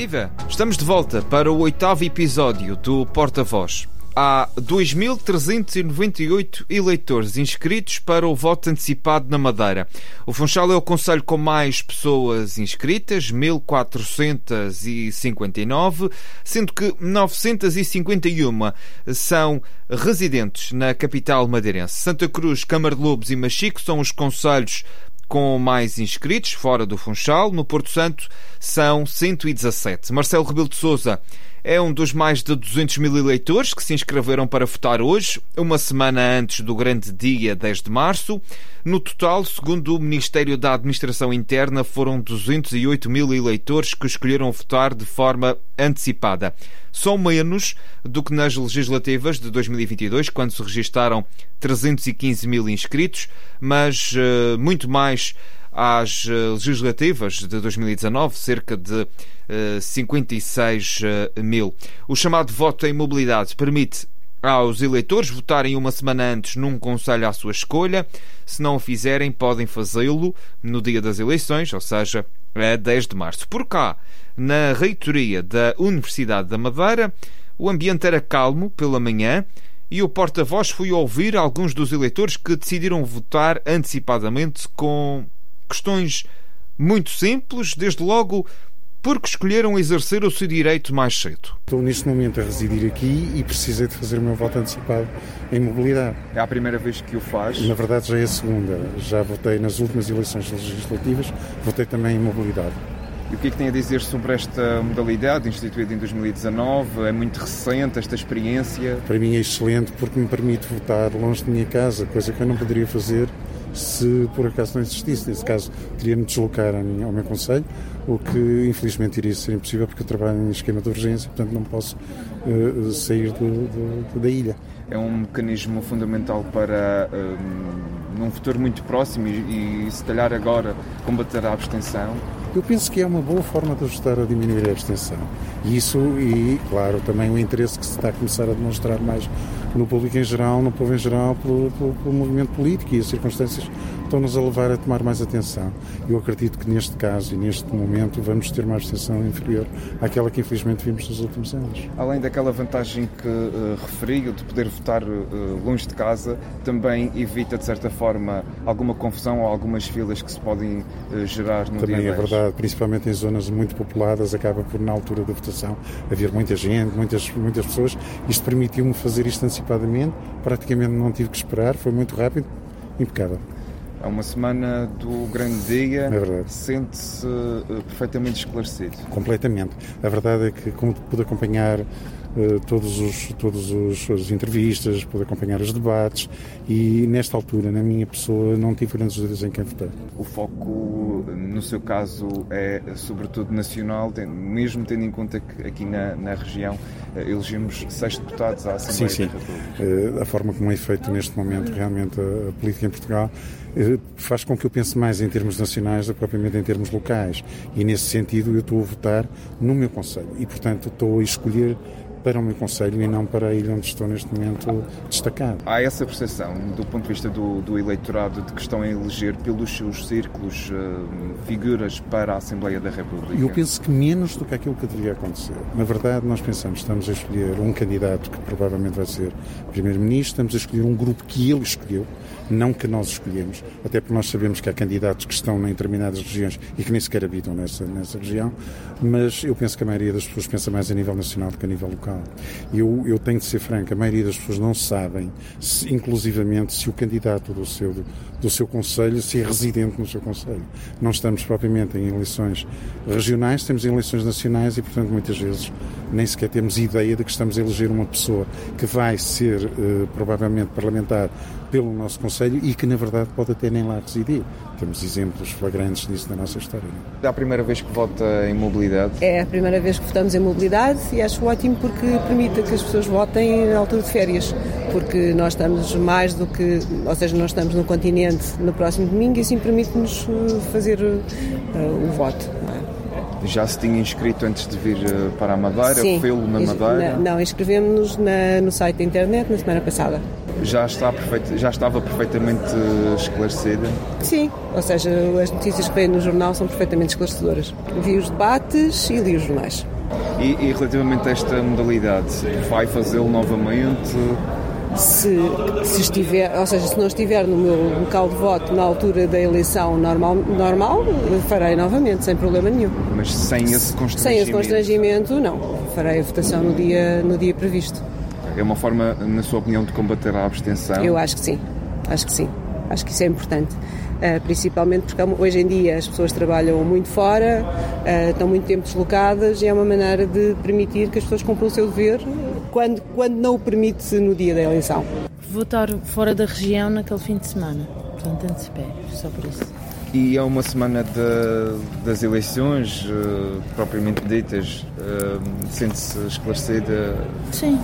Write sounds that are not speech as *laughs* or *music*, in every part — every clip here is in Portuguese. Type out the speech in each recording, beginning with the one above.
Viva! Estamos de volta para o oitavo episódio do Porta-Voz. Há 2.398 eleitores inscritos para o voto antecipado na Madeira. O Funchal é o conselho com mais pessoas inscritas, 1.459, sendo que 951 são residentes na capital madeirense. Santa Cruz, Câmara de Lobos e Machico são os conselhos com mais inscritos fora do Funchal. No Porto Santo são 117. Marcelo Rebelo de Sousa é um dos mais de 200 mil eleitores que se inscreveram para votar hoje, uma semana antes do grande dia 10 de março. No total, segundo o Ministério da Administração Interna, foram 208 mil eleitores que escolheram votar de forma antecipada. São menos do que nas legislativas de 2022, quando se registaram 315 mil inscritos, mas uh, muito mais às eh, legislativas de 2019, cerca de 56 eh, eh, mil. O chamado voto em mobilidade permite aos eleitores votarem uma semana antes num conselho à sua escolha. Se não o fizerem, podem fazê-lo no dia das eleições, ou seja, a 10 de março. Por cá, na reitoria da Universidade da Madeira, o ambiente era calmo pela manhã e o porta-voz foi ouvir alguns dos eleitores que decidiram votar antecipadamente com questões muito simples, desde logo porque escolheram exercer o seu direito mais cedo. Estou neste momento a residir aqui e precisei de fazer o meu voto antecipado em mobilidade. É a primeira vez que o faz? Na verdade já é a segunda. Já votei nas últimas eleições legislativas, votei também em mobilidade. E o que é que tem a dizer sobre esta modalidade instituída em 2019? É muito recente esta experiência? Para mim é excelente porque me permite votar longe da minha casa, coisa que eu não poderia fazer se por acaso não existisse. Nesse caso, teria de deslocar ao meu conselho, o que infelizmente iria ser impossível porque eu trabalho em esquema de urgência, portanto não posso uh, sair do, do, da ilha. É um mecanismo fundamental para, um, num futuro muito próximo e, e se calhar agora, combater a abstenção? Eu penso que é uma boa forma de ajustar a diminuir a abstenção. Isso, e claro, também o interesse que se está a começar a demonstrar mais no público em geral, no povo em geral, pelo, pelo, pelo movimento político e as circunstâncias estão-nos a levar a tomar mais atenção. Eu acredito que neste caso e neste momento vamos ter uma abstenção inferior àquela que infelizmente vimos nos últimos anos. Além daquela vantagem que uh, referiu de poder votar uh, longe de casa, também evita de certa forma alguma confusão ou algumas filas que se podem uh, gerar no também dia Também é verdade, principalmente em zonas muito populadas, acaba por na altura da votação haver muita gente, muitas, muitas pessoas. Isto permitiu-me fazer isto antecipadamente, praticamente não tive que esperar, foi muito rápido, impecável. É uma semana do grande dia. É. Sente-se uh, perfeitamente esclarecido. Completamente. A verdade é que, como pude acompanhar todos os, todos os, as entrevistas, pude acompanhar os debates e, nesta altura, na minha pessoa, não tive grandes dúvidas em quem votar. O foco, no seu caso, é sobretudo nacional, mesmo tendo em conta que aqui na, na região uh, elegemos seis deputados à Assembleia sim, sim. República. a forma como é feito neste momento, realmente, a, a política em Portugal eh, faz com que eu pense mais em termos nacionais do que propriamente em termos locais. E nesse sentido eu estou a votar no meu Conselho e, portanto, estou a escolher para o meu Conselho e não para a ilha onde estou neste momento destacado. Há essa percepção, do ponto de vista do, do eleitorado, de que estão a eleger pelos seus círculos uh, figuras para a Assembleia da República? Eu penso que menos do que aquilo que deveria acontecer. Na verdade, nós pensamos, estamos a escolher um candidato que provavelmente vai ser Primeiro-Ministro, estamos a escolher um grupo que ele escolheu, não que nós escolhemos, até porque nós sabemos que há candidatos que estão em determinadas regiões e que nem sequer habitam nessa, nessa região, mas eu penso que a maioria das pessoas pensa mais a nível nacional do que a nível local. Eu, eu tenho de ser franco, a maioria das pessoas não sabem, se, inclusivamente, se o candidato do seu, do, seu Conselho se é residente no seu Conselho. Não estamos propriamente em eleições regionais, temos eleições nacionais e, portanto, muitas vezes nem sequer temos ideia de que estamos a eleger uma pessoa que vai ser, uh, provavelmente, parlamentar pelo nosso Conselho e que, na verdade, pode até nem lá residir. Temos exemplos flagrantes disso na nossa história. É a primeira vez que vota em mobilidade? É a primeira vez que votamos em mobilidade e acho ótimo porque permite que as pessoas votem na altura de férias, porque nós estamos mais do que, ou seja, nós estamos no continente no próximo domingo e assim permite-nos eh, fazer uh, o voto. É? Já se tinha inscrito antes de vir eh, para a Madeira, fê-lo na Madeira? Não, inscrevemos-nos no site da internet na semana passada. Já, está perfeito, já estava perfeitamente esclarecida? Sim, ou seja, as notícias que vêm no jornal são perfeitamente esclarecedoras. Vi os debates e li os jornais. E, e relativamente a esta modalidade, vai fazê-lo novamente? Se, se estiver, ou seja, se não estiver no meu local de voto na altura da eleição normal, normal farei novamente, sem problema nenhum. Mas sem esse constrangimento? Sem esse constrangimento, não. Farei a votação no dia, no dia previsto. É uma forma, na sua opinião, de combater a abstenção? Eu acho que sim. Acho que sim. Acho que isso é importante. Uh, principalmente porque hoje em dia as pessoas trabalham muito fora, uh, estão muito tempo deslocadas e é uma maneira de permitir que as pessoas cumpram o seu dever quando, quando não o permite no dia da eleição. Votar fora da região naquele fim de semana, portanto antecipei, só por isso. E é uma semana de, das eleições uh, propriamente ditas. Uh, Sente-se esclarecida? Sim.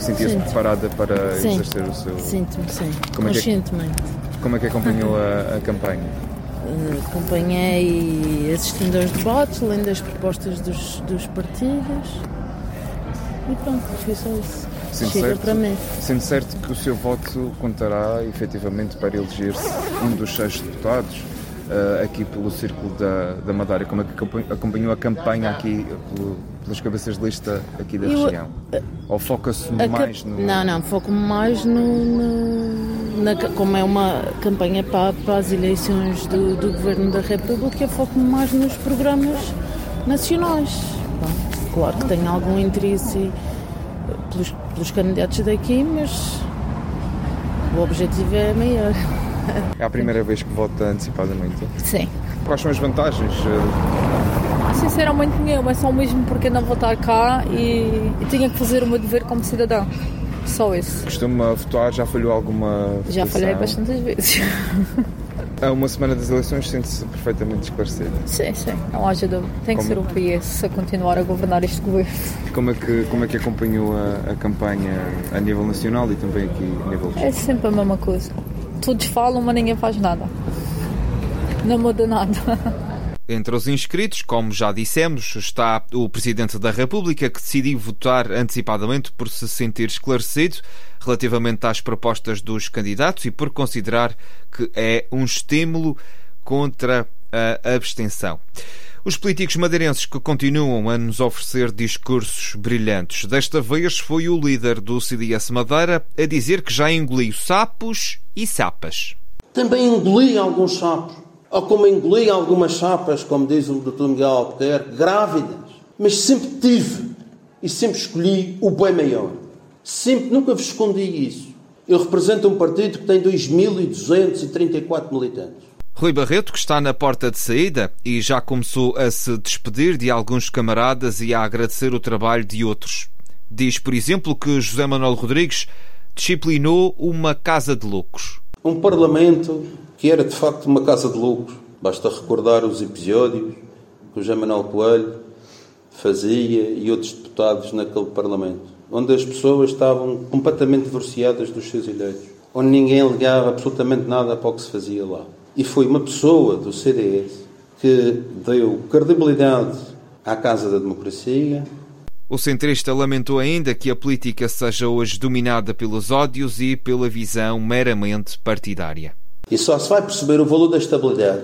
Sentia-se preparada para sim. exercer o seu. Sinto-me, sim. Como Conscientemente. É que, como é que acompanhou a, a campanha? Uh, acompanhei assistindo aos debates, lendo as propostas dos, dos partidos e pronto, foi só isso. Sendo Chega certo, para mim. Sendo certo que o seu voto contará efetivamente para eleger-se um dos seis deputados uh, aqui pelo Círculo da, da Madeira, como é que acompanhou a campanha aqui pelo, pelas cabeças de lista aqui da Eu, região? Uh, Ou foca-se mais no... Não, não, foco-me mais no, no na, como é uma campanha para, para as eleições do, do Governo da República, foco-me mais nos programas nacionais. Claro que tenho algum interesse pelos, pelos candidatos daqui, mas o objetivo é maior. É a primeira vez que vota antecipadamente? Sim. Quais são as vantagens? Sinceramente nenhuma, é só mesmo porque não vou estar cá e, e tinha que fazer o meu dever como cidadão. Só isso. Costuma votar? Já falhou alguma votação? Já falhei bastantes vezes. *laughs* A uma semana das eleições sente-se perfeitamente esclarecida? Sim, sim, não há dúvida. Tem que como... ser o PS a continuar a governar este governo. Como é que, como é que acompanhou a, a campanha a nível nacional e também aqui a nível É sempre a mesma coisa todos falam, mas ninguém faz nada. Não muda nada. *laughs* Entre os inscritos, como já dissemos, está o Presidente da República que decidiu votar antecipadamente por se sentir esclarecido relativamente às propostas dos candidatos e por considerar que é um estímulo contra a abstenção. Os políticos madeirenses que continuam a nos oferecer discursos brilhantes. Desta vez foi o líder do CDS Madeira a dizer que já engoliu sapos e sapas. Também engoli alguns sapos, ou como engoli algumas sapas, como diz o Dr. Miguel Albuquerque, grávidas. Mas sempre tive e sempre escolhi o bem maior. Sempre, nunca vos escondi isso. Eu represento um partido que tem 2.234 militantes. Rui Barreto, que está na porta de saída e já começou a se despedir de alguns camaradas e a agradecer o trabalho de outros. Diz, por exemplo, que José Manuel Rodrigues disciplinou uma casa de loucos. Um parlamento que era de facto uma casa de loucos. Basta recordar os episódios que o José Manuel Coelho fazia e outros deputados naquele parlamento, onde as pessoas estavam completamente divorciadas dos seus eleitos, onde ninguém ligava absolutamente nada para o que se fazia lá e foi uma pessoa do CDS que deu credibilidade à Casa da Democracia. O centrista lamentou ainda que a política seja hoje dominada pelos ódios e pela visão meramente partidária. E só se vai perceber o valor da estabilidade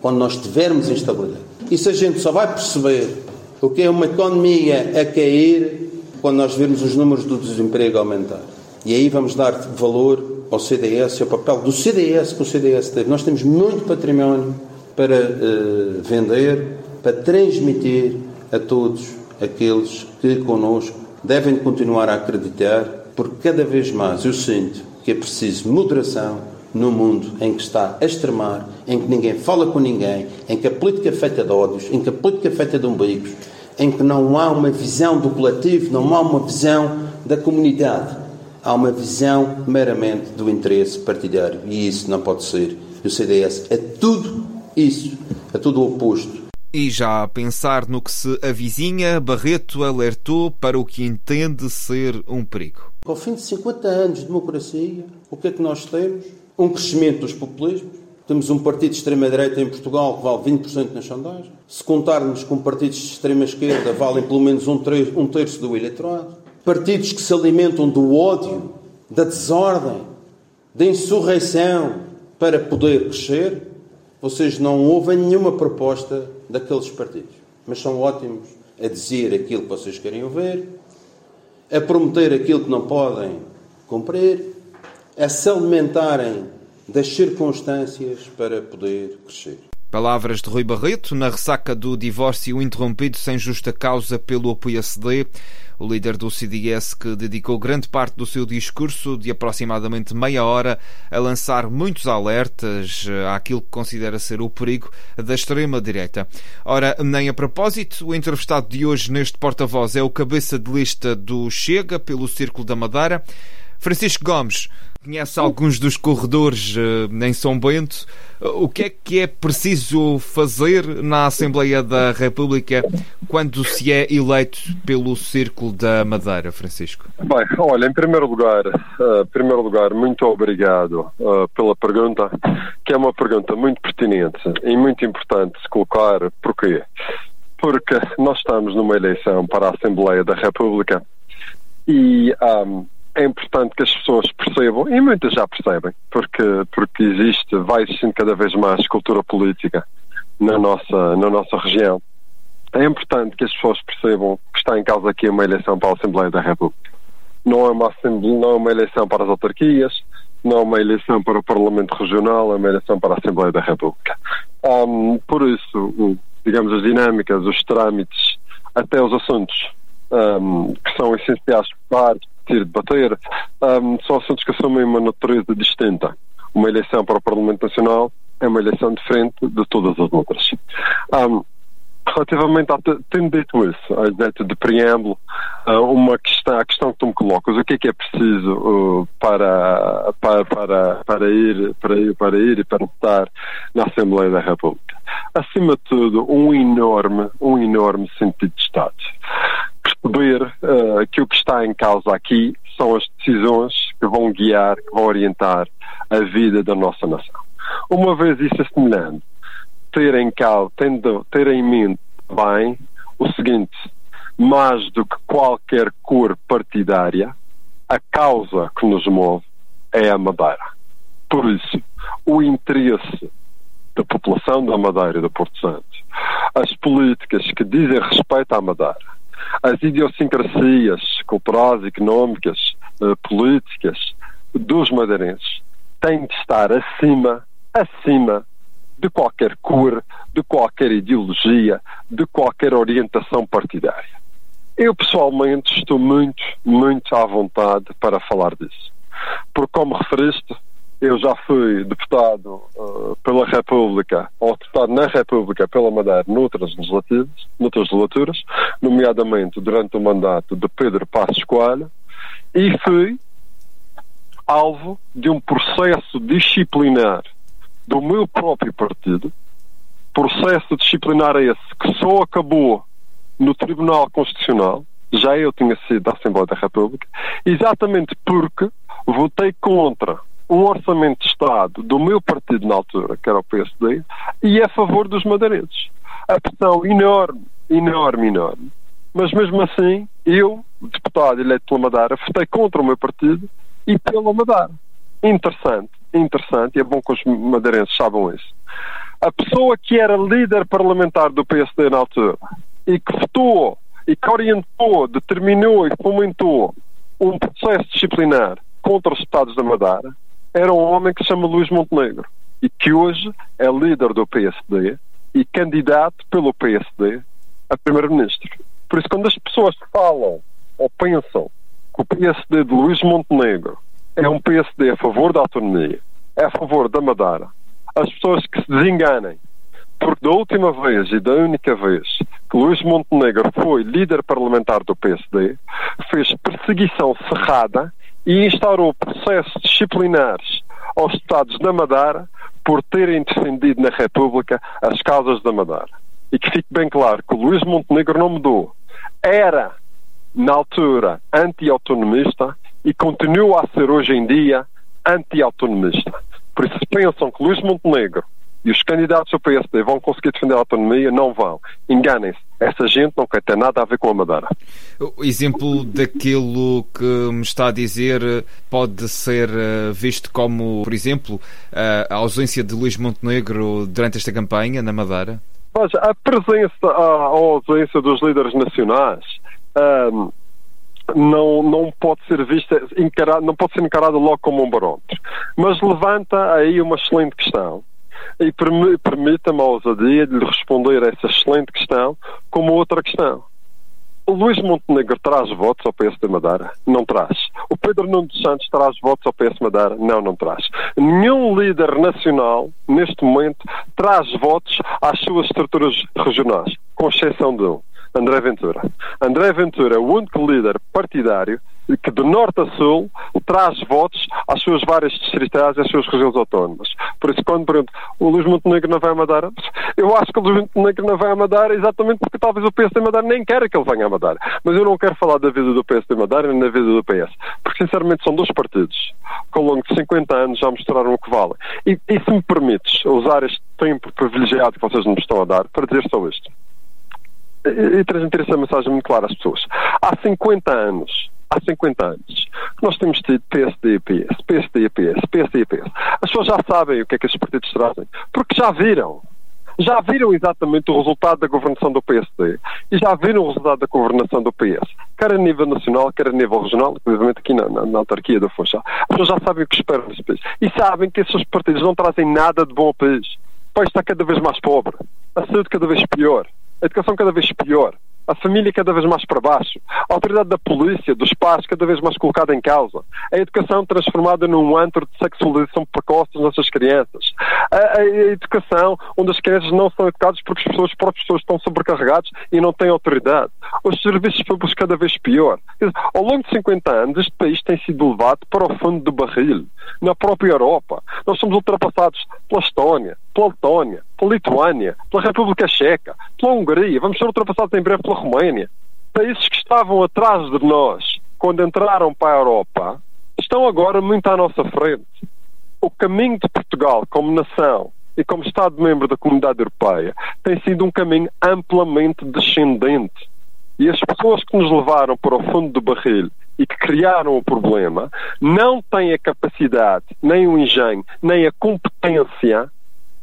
quando nós tivermos instabilidade. E se a gente só vai perceber o que é uma economia a cair quando nós vermos os números do desemprego aumentar. E aí vamos dar valor ao CDS e ao papel do CDS que o CDS teve. Nós temos muito património para uh, vender, para transmitir a todos aqueles que connosco devem continuar a acreditar, porque cada vez mais eu sinto que é preciso moderação no mundo em que está a extremar, em que ninguém fala com ninguém, em que a política é feita de ódios, em que a política é feita de umbigos, em que não há uma visão do coletivo, não há uma visão da comunidade há uma visão meramente do interesse partidário. E isso não pode ser. O CDS é tudo isso, é tudo o oposto. E já a pensar no que se avizinha, Barreto alertou para o que entende ser um perigo. Ao fim de 50 anos de democracia, o que é que nós temos? Um crescimento dos populismos, Temos um partido de extrema-direita em Portugal que vale 20% nas sondagens. Se contarmos com partidos de extrema-esquerda, valem pelo menos um, um terço do eleitorado. Partidos que se alimentam do ódio, da desordem, da insurreição para poder crescer, vocês não ouvem nenhuma proposta daqueles partidos. Mas são ótimos a dizer aquilo que vocês querem ouvir, a prometer aquilo que não podem cumprir, a se alimentarem das circunstâncias para poder crescer. Palavras de Rui Barreto na ressaca do divórcio interrompido sem justa causa pelo PSD. O líder do CDS que dedicou grande parte do seu discurso de aproximadamente meia hora a lançar muitos alertas àquilo que considera ser o perigo da extrema-direita. Ora, nem a propósito, o entrevistado de hoje neste porta-voz é o cabeça de lista do Chega pelo Círculo da Madeira. Francisco Gomes conhece alguns dos corredores uh, em São Bento. Uh, o que é que é preciso fazer na Assembleia da República quando se é eleito pelo Círculo da Madeira, Francisco? Bem, olha, em primeiro lugar, uh, primeiro lugar, muito obrigado pela pergunta, que é uma pergunta muito pertinente e muito importante se colocar. Porquê? Porque nós estamos numa eleição para a Assembleia da República e um, é importante que as pessoas percebam, e muitas já percebem, porque, porque existe, vai existindo cada vez mais cultura política na nossa, na nossa região. É importante que as pessoas percebam que está em causa aqui uma eleição para a Assembleia da República. Não é uma, não é uma eleição para as autarquias, não é uma eleição para o Parlamento Regional, é uma eleição para a Assembleia da República. Um, por isso, digamos, as dinâmicas, os trâmites, até os assuntos um, que são essenciais para discutir, debater, um, são assuntos que assumem uma natureza distinta. Uma eleição para o Parlamento Nacional é uma eleição diferente de todas as outras. Um, relativamente a, tendo dito isso, a de preâmbulo, uma questão, a questão que tu me colocas, o que é que é preciso uh, para, para, para, para, ir, para, ir, para ir e para estar na Assembleia da República? Acima de tudo, um enorme, um enorme sentido de Estado perceber uh, que o que está em causa aqui são as decisões que vão guiar, que vão orientar a vida da nossa nação. Uma vez isso assemelhando, ter em causa, tendo, ter em mente bem o seguinte, mais do que qualquer cor partidária, a causa que nos move é a Madeira. Por isso, o interesse da população da Madeira e do Porto Santo, as políticas que dizem respeito à Madeira, as idiosincrasias culturais, económicas, uh, políticas dos madeirenses têm de estar acima, acima de qualquer cor, de qualquer ideologia, de qualquer orientação partidária. Eu pessoalmente estou muito, muito à vontade para falar disso. Porque, como referiste, eu já fui deputado uh, pela República, ou deputado na República pela Madeira noutras legislativas, noutras legislaturas, nomeadamente durante o mandato de Pedro Passos Coelho, e fui alvo de um processo disciplinar do meu próprio partido, processo disciplinar esse que só acabou no Tribunal Constitucional, já eu tinha sido da Assembleia da República, exatamente porque votei contra um orçamento de Estado do meu partido na altura, que era o PSD, e a favor dos madeirenses. A pressão enorme, enorme, enorme. Mas mesmo assim, eu, deputado eleito pela Madeira, votei contra o meu partido e pela Madeira. Interessante, interessante, e é bom que os madeirenses saibam isso. A pessoa que era líder parlamentar do PSD na altura e que votou e que orientou, determinou e fomentou um processo disciplinar contra os Estados da Madeira era um homem que se chama Luís Montenegro e que hoje é líder do PSD e candidato pelo PSD a primeiro-ministro. Por isso, quando as pessoas falam ou pensam que o PSD de Luís Montenegro é um PSD a favor da autonomia, é a favor da Madeira, as pessoas que se desenganem, porque da última vez e da única vez que Luís Montenegro foi líder parlamentar do PSD, fez perseguição cerrada e instaurou processos disciplinares aos Estados da Madeira por terem defendido na República as causas da Madeira. E que fique bem claro que o Luís Montenegro não mudou. Era, na altura, anti-autonomista e continua a ser hoje em dia anti-autonomista. Por isso, pensam que Luís Montenegro e os candidatos do PSD vão conseguir defender a autonomia, não vão. Enganem-se. Essa gente não quer ter nada a ver com a Madeira. O exemplo daquilo que me está a dizer pode ser eh, visto como, por exemplo, a ausência de Luís Montenegro durante esta campanha na Madeira? Veja, a presença, a, ausência dos líderes nacionais um, não, não pode ser vista, encarado, não pode ser encarada logo como um barómetro. Mas levanta aí uma excelente questão e permita-me a ousadia de lhe responder a essa excelente questão como outra questão. O Luís Montenegro traz votos ao PS de Madeira? Não traz. O Pedro Nuno dos Santos traz votos ao PS de Madeira? Não, não traz. Nenhum líder nacional, neste momento, traz votos às suas estruturas regionais, com exceção de um. André Ventura. André Ventura é o único líder partidário que de norte a sul traz votos às suas várias distritais e às suas regiões autónomas. Por isso, quando pergunto, o Luís Montenegro não vai a Madeira? Eu acho que o Luís Montenegro não vai a Madeira exatamente porque talvez o PSD Madeira nem queira que ele venha a Madeira. Mas eu não quero falar da vida do PSD Madeira nem da vida do PS. Porque, sinceramente, são dois partidos que ao longo de 50 anos já mostraram o que valem. E, e se me permites usar este tempo privilegiado que vocês me estão a dar para dizer só isto e transmitir essa mensagem muito clara às pessoas. Há 50 anos, há 50 anos, nós temos tido PSD e PS, PSD e PS, PSD e PS. As pessoas já sabem o que é que esses partidos trazem, porque já viram. Já viram exatamente o resultado da governação do PSD e já viram o resultado da governação do PS, quer a nível nacional, quer a nível regional, inclusive aqui na, na, na autarquia da Funchal. As pessoas já sabem o que esperam desse país e sabem que esses partidos não trazem nada de bom ao país. O país está cada vez mais pobre, a saúde cada vez pior a educação cada vez pior, a família cada vez mais para baixo, a autoridade da polícia, dos pais cada vez mais colocada em causa, a educação transformada num antro de sexualização precoce das nossas crianças, a, a, educação onde as crianças não são educadas porque as pessoas, as próprias pessoas estão sobrecarregadas e não têm autoridade, os serviços públicos cada vez pior. Ao longo de 50 anos, este país tem sido levado para o fundo do barril, na própria Europa. Nós somos ultrapassados pela Estónia, pela Letónia, pela Lituânia, pela República Checa, pela Hungria, vamos ser ultrapassados em breve pela Roménia. Países que estavam atrás de nós quando entraram para a Europa estão agora muito à nossa frente. O caminho de Portugal como nação e como Estado-membro da Comunidade Europeia tem sido um caminho amplamente descendente. E as pessoas que nos levaram para o fundo do barril e que criaram o problema não têm a capacidade, nem o engenho, nem a competência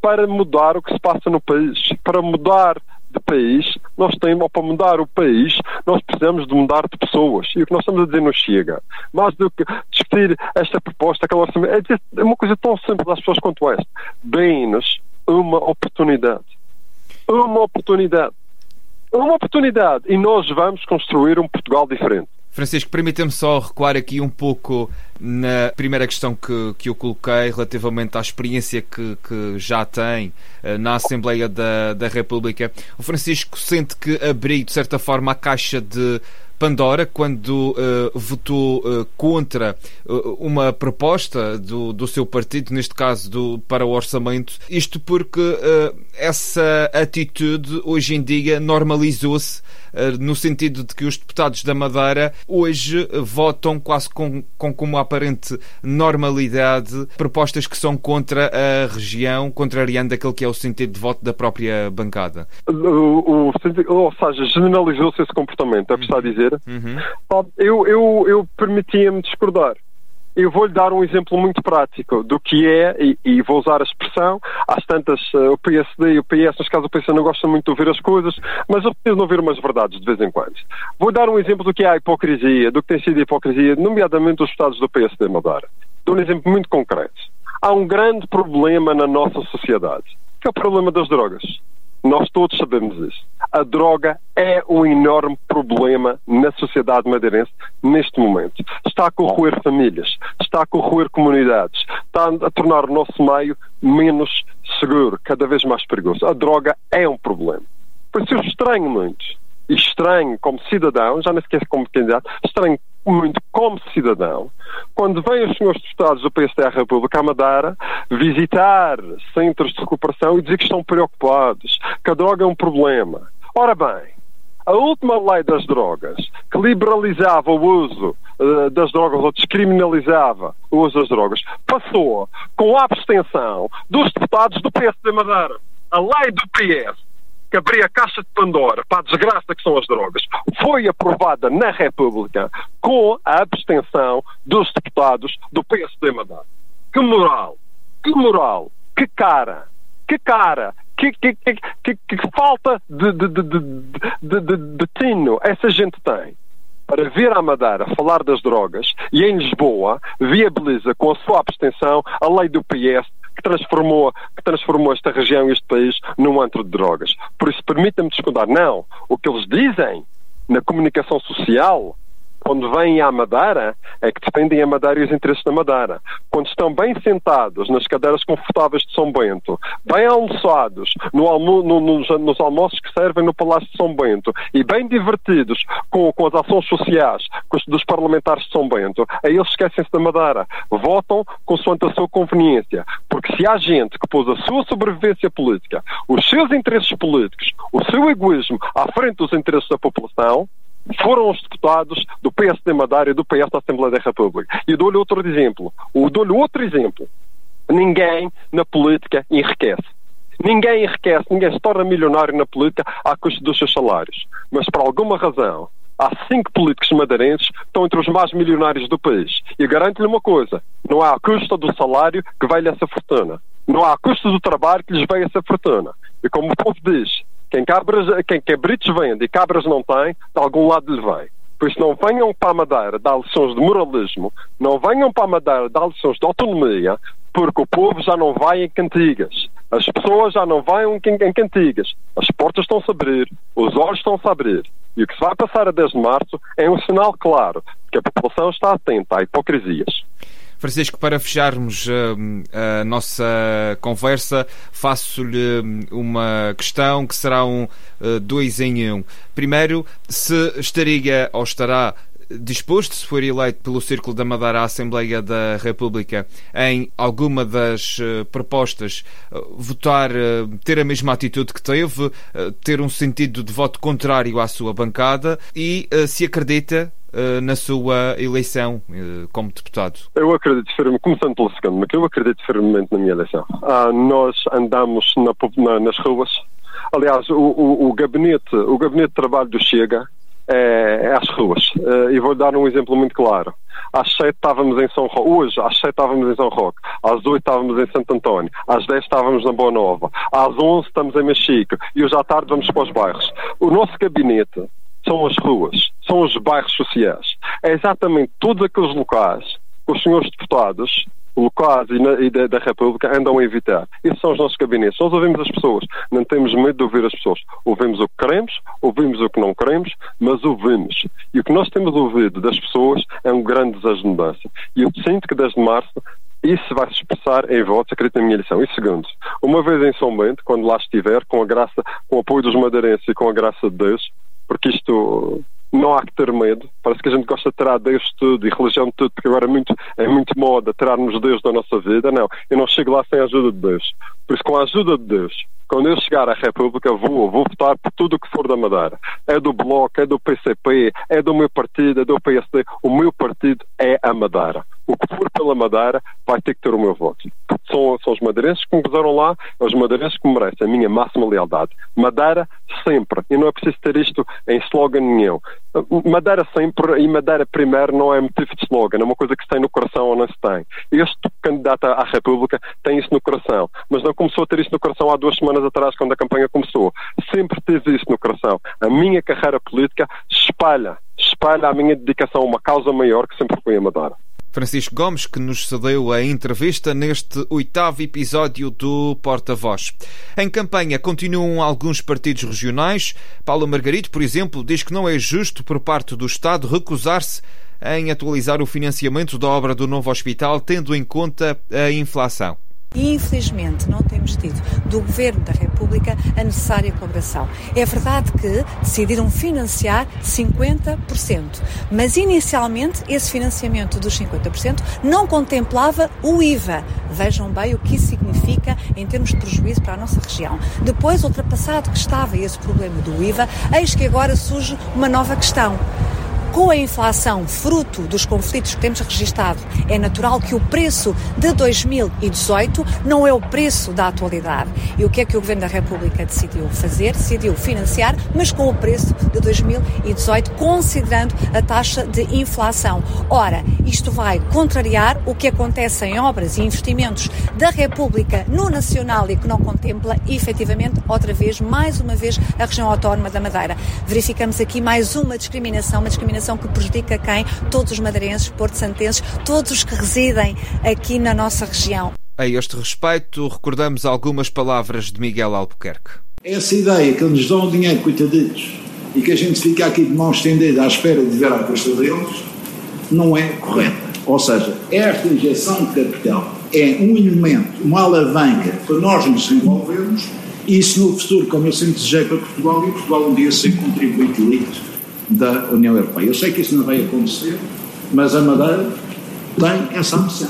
para mudar o que se passa no país. Para mudar de país, nós temos, ou para mudar o país, nós precisamos de mudar de pessoas. E o que nós estamos a dizer não chega. Mais do que discutir esta proposta, aquela é, é uma coisa tão simples às pessoas quanto esta. Deem-nos uma oportunidade. Uma oportunidade. Uma oportunidade. E nós vamos construir um Portugal diferente. Francisco, permita-me só recuar aqui um pouco na primeira questão que, que eu coloquei relativamente à experiência que, que já tem uh, na Assembleia da, da República. O Francisco sente que abriu, de certa forma, a caixa de Pandora quando uh, votou uh, contra uh, uma proposta do, do seu partido, neste caso do, para o orçamento. Isto porque essa atitude hoje em dia normalizou-se no sentido de que os deputados da Madeira hoje votam quase com, com aparente normalidade propostas que são contra a região, contrariando aquele que é o sentido de voto da própria bancada. O, o, ou seja, generalizou-se esse comportamento, é o que Uhum. Eu, eu, eu permitia-me discordar. Eu vou-lhe dar um exemplo muito prático do que é, e, e vou usar a expressão, às tantas, uh, o PSD e o PS, neste caso o PS não gosta muito de ouvir as coisas, mas eu preciso ouvir umas verdades de vez em quando. Vou dar um exemplo do que é a hipocrisia, do que tem sido a hipocrisia, nomeadamente os Estados do PSD Madeira. Dou um exemplo muito concreto. Há um grande problema na nossa sociedade, que é o problema das drogas. Nós todos sabemos isso. A droga é um enorme problema na sociedade madeirense neste momento. Está a corroer famílias, está a corroer comunidades, está a tornar o nosso meio menos seguro, cada vez mais perigoso. A droga é um problema. Por isso eu estranho muito, e estranho como cidadão, já nem sequer como candidato, estranho muito como cidadão, quando vêm os senhores deputados do PSD da República à Madeira visitar centros de recuperação e dizer que estão preocupados, que a droga é um problema. Ora bem, a última lei das drogas, que liberalizava o uso uh, das drogas ou descriminalizava o uso das drogas, passou com a abstenção dos deputados do PS de Madeira. A lei do PS, que abria a caixa de Pandora para a desgraça que são as drogas, foi aprovada na República com a abstenção dos deputados do PS de Madeira. Que moral! Que moral! Que cara! Que cara! Que, que, que, que, falta de, de, de, de, de tino essa gente tem para vir à Madeira falar das drogas e em Lisboa viabiliza com a sua abstenção a lei do PS que transformou, que transformou esta região e este país num antro de drogas. Por isso, permita-me descontar. Não. O que eles dizem na comunicação social quando vêm à Madeira, é que defendem a Madeira e os interesses da Madeira. Quando estão bem sentados nas cadeiras confortáveis de São Bento, bem almoçados no almo no, nos, nos, almoços que servem no Palácio de São Bento e bem divertidos com, com as ações sociais dos parlamentares de São Bento, aí eles esquecem-se da Madeira. Votam consoante a sua conveniência. Porque se há gente que pôs a sua sobrevivência política, os seus interesses políticos, o seu egoísmo à frente dos interesses da população, foram os deputados do PSD Madeira e do PS da Assembleia da República. E dou-lhe outro exemplo. Dou-lhe outro exemplo. Ninguém na política enriquece. Ninguém enriquece, ninguém se torna milionário na política à custa dos seus salários. Mas por alguma razão, há cinco políticos madeirenses que estão entre os mais milionários do país. E garanto-lhe uma coisa: não há a custa do salário que vai-lhe essa fortuna. Não há a custa do trabalho que lhes veio essa fortuna. E como o povo diz, quem, cabras, quem cabritos vende e cabras não tem, de algum lado lhe vem. Por isso não venham para a Madeira dar lições de moralismo, não venham para a Madeira dar lições de autonomia, porque o povo já não vai em cantigas. As pessoas já não vão em cantigas. As portas estão-se a abrir, os olhos estão-se a abrir. E o que se vai passar a 10 de março é um sinal claro que a população está atenta a hipocrisias. Francisco, para fecharmos uh, a nossa conversa, faço-lhe hum, uma questão que será um uh, dois em um. Primeiro, se estaria ou estará disposto, se for eleito pelo Círculo da Madeira à Assembleia da República, em alguma das uh, propostas, uh, votar, uh, ter a mesma atitude que teve, ter um sentido de voto contrário à sua bancada e se acredita na sua eleição como deputado? Eu acredito firmemente, começando pelo segundo, mas eu acredito firmemente na minha eleição. Ah, nós andamos na, na, nas ruas. Aliás, o, o, o, gabinete, o gabinete de trabalho do Chega é, é às ruas. Uh, e vou dar um exemplo muito claro. Às sete estávamos em São Roque. Hoje, às sete estávamos em São Roque. Às oito estávamos em Santo António. Às dez estávamos na Boa Nova. Às onze estamos em Mexico. E hoje à tarde vamos para os bairros. O nosso gabinete são as ruas, são os bairros sociais. É exatamente todos aqueles locais que os senhores deputados locais e, na, e da, da, República andam a evitar. Esses são os nossos gabinetes. Nós ouvimos as pessoas. Não temos medo de ouvir as pessoas. Ouvimos o que queremos, ouvimos o que não queremos, mas ouvimos. E o que nós temos ouvido das pessoas é um grande desejo de mudança. E eu sinto que desde março isso vai se expressar em votos, acredito na minha eleição. E segundo, uma vez em São Bento, quando lá estiver, com a graça, com o apoio dos madeirenses e com a graça de Deus, porque isto não há que ter medo. Parece que a gente gosta de tirar Deus de tudo e religião de tudo, porque agora é muito, é muito moda tirarmos Deus da nossa vida. Não, eu não chego lá sem a ajuda de Deus. Por isso, com a ajuda de Deus, quando eu chegar à República, vou, vou votar por tudo o que for da Madeira. É do Bloco, é do PCP, é do meu partido, é do PSD. O meu partido é a Madeira. O que for pela Madeira vai ter que ter o meu voto. São, são os madeirenses que me puseram lá, é os madeirenses que merecem a minha máxima lealdade. Madeira sempre. E não é preciso ter isto em slogan nenhum. Madeira sempre e Madeira primeiro não é motivo de slogan, é uma coisa que se tem no coração ou não se tem. Este candidato à República tem isso no coração, mas não começou a ter isso no coração há duas semanas atrás, quando a campanha começou. Sempre teve isso no coração. A minha carreira política espalha, espalha a minha dedicação a uma causa maior que sempre foi a Madeira. Francisco Gomes, que nos cedeu a entrevista neste oitavo episódio do Porta-Voz. Em campanha continuam alguns partidos regionais. Paulo Margarito, por exemplo, diz que não é justo por parte do Estado recusar-se em atualizar o financiamento da obra do novo hospital, tendo em conta a inflação. E infelizmente não temos tido do Governo da República a necessária colaboração. É verdade que decidiram financiar 50%, mas inicialmente esse financiamento dos 50% não contemplava o IVA. Vejam bem o que isso significa em termos de prejuízo para a nossa região. Depois, ultrapassado que estava esse problema do IVA, eis que agora surge uma nova questão. Com a inflação fruto dos conflitos que temos registado, é natural que o preço de 2018 não é o preço da atualidade. E o que é que o Governo da República decidiu fazer? Decidiu financiar, mas com o preço de 2018, considerando a taxa de inflação. Ora, isto vai contrariar o que acontece em obras e investimentos da República no Nacional e que não contempla efetivamente, outra vez, mais uma vez, a região autónoma da Madeira. Verificamos aqui mais uma discriminação, uma discriminação que prejudica quem? Todos os madeirenses, porto-santenses, todos os que residem aqui na nossa região. A este respeito, recordamos algumas palavras de Miguel Albuquerque. Essa ideia que eles dão o dinheiro, coitaditos, e que a gente fica aqui de mão estendida à espera de ver a custa deles, não é correta. Ou seja, esta injeção de capital é um elemento, uma alavanca para nós nos desenvolvermos e isso no futuro, como eu sempre desejei para Portugal, e Portugal um dia ser contribuinte líquido da União Europeia. Eu sei que isso não vai acontecer, mas a Madeira tem essa ambição.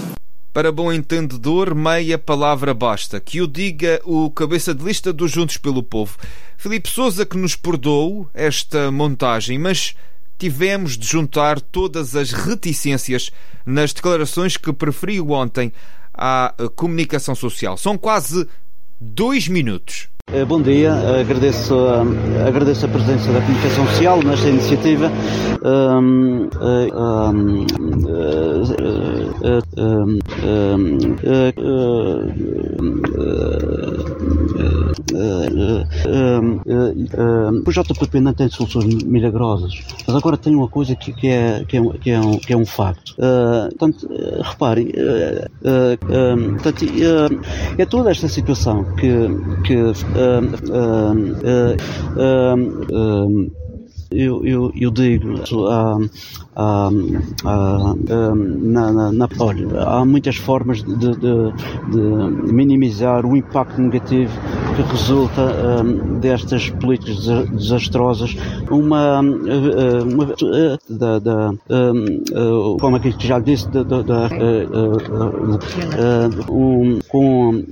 Para bom entendedor, meia palavra basta. Que o diga o cabeça de lista dos Juntos pelo Povo. Filipe Souza que nos perdoou esta montagem, mas tivemos de juntar todas as reticências nas declarações que preferiu ontem à comunicação social. São quase dois minutos. Eh, bom dia, agradeço, agradeço a presença da comunicação social nesta iniciativa. Um, um, o JPP não tem soluções milagrosas, mas agora tem uma coisa que, que, é, que, é, que, é, um, que é um facto. Uh, portanto, reparem, uh, uh, portanto, é toda esta situação que, que eu, eu, eu digo a, a, a, na, na, na, olha, há muitas formas de, de, de, minimizar o impacto negativo que resulta destas políticas desastrosas. Uma, uma da, da como aqui já disse, da, da, da um, com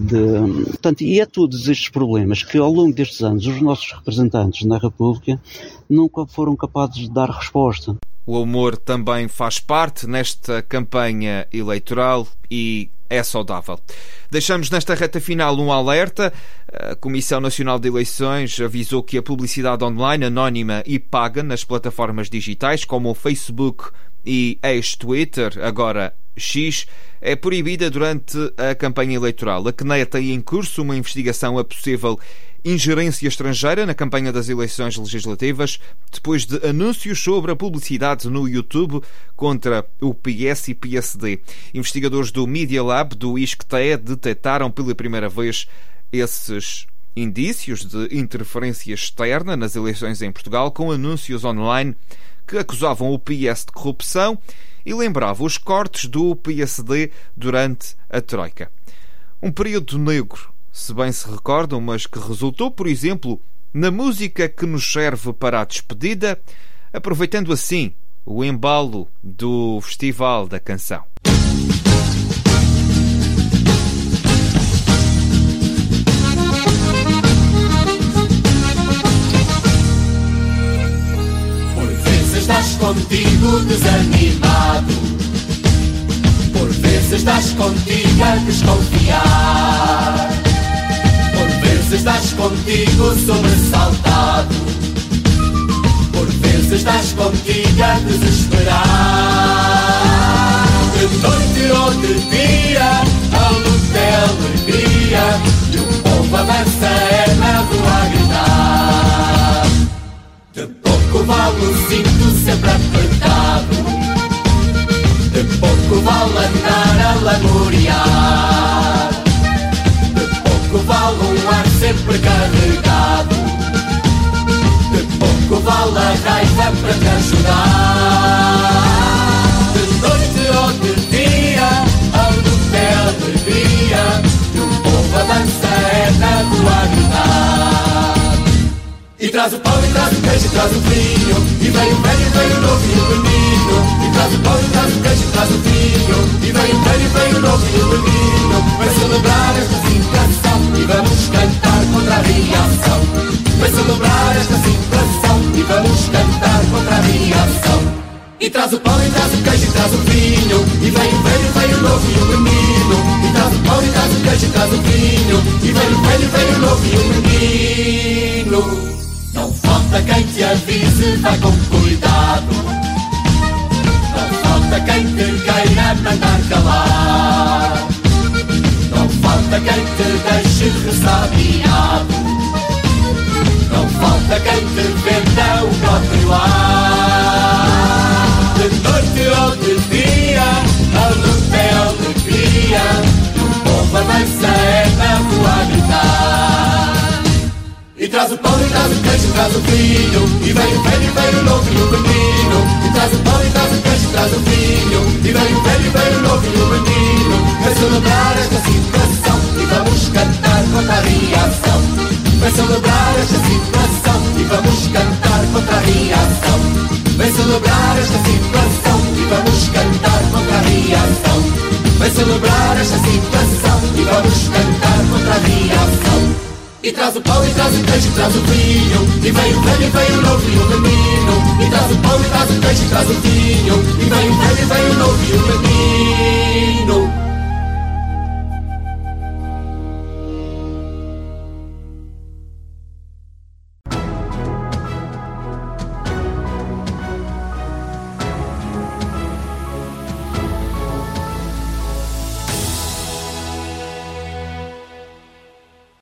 de, portanto, e é todos estes problemas que ao longo destes anos os nossos representantes na República nunca foram capazes de dar resposta. O humor também faz parte nesta campanha eleitoral e é saudável. Deixamos nesta reta final um alerta. A Comissão Nacional de Eleições avisou que a publicidade online anónima e paga nas plataformas digitais, como o Facebook e ex-Twitter, agora X, é proibida durante a campanha eleitoral. A CNEA tem em curso uma investigação a possível ingerência estrangeira na campanha das eleições legislativas, depois de anúncios sobre a publicidade no YouTube contra o PS e PSD. Investigadores do Media Lab do ISCTE detectaram pela primeira vez esses indícios de interferência externa nas eleições em Portugal com anúncios online que acusavam o PS de corrupção e lembravam os cortes do PSD durante a Troika. Um período negro se bem se recordam, mas que resultou, por exemplo, na música que nos serve para a despedida, aproveitando assim o embalo do Festival da Canção. Estás contigo desanimado, por vezes estás contigo a desconfiar. Vezes estás contigo sobressaltado, por vezes estás contigo a desesperar. De noite ou de dia, a luta é alegria, e o povo avança é vale um cinto sempre apertado, de pouco vale andar a lamorear, de pouco vale um ar sempre carregado, de pouco vale a raiva para te ajudar. De noite ou de dia, ao do céu de dia, de um povo avança é na voar traz o pão, e traz o queijo, e traz o vinho. E vem o velho, e vem o novo e o menino. E traz o pão, e traz o queijo, e traz o vinho. E vem o velho, e vem o novo e o menino. Vai celebrar esta situação e vamos cantar contra a reação. Vai celebrar esta situação e vamos cantar contra a reação. E traz o pão, e traz o queijo, e traz o vinho. E vem o velho, vem o novo e o menino. E traz o pão, e traz o queijo, e traz o vinho. E vem o velho, vem o novo e o menino. Falta quem te avise, vai com cuidado. Não falta quem te queira mandar calar. Não falta quem te deixe ressabiado. Não falta quem te venda o próprio ar. De noite ou de dia, a luta é alegria. O povo avança é traz o pão, e traz o queijo, traz o vinho. E vem o velho, e vem novo e o menino. E traz o pão, e traz o queijo, traz o vinho. E vem o velho, e vem novo e o menino. Vai celebrar esta situação e vamos cantar contra a reação. Vai celebrar esta situação e vamos cantar contra a reação. Vai celebrar esta situação e vamos cantar contra a reação. Vai celebrar esta situação e vamos cantar contra a reação. E traz o pão, e traz o peixe, traz o vinho. E vem o velho, e vem o novo e o menino. E traz o pão, e traz o peixe, traz o vinho. E vem o velho, e vem o novo e o menino.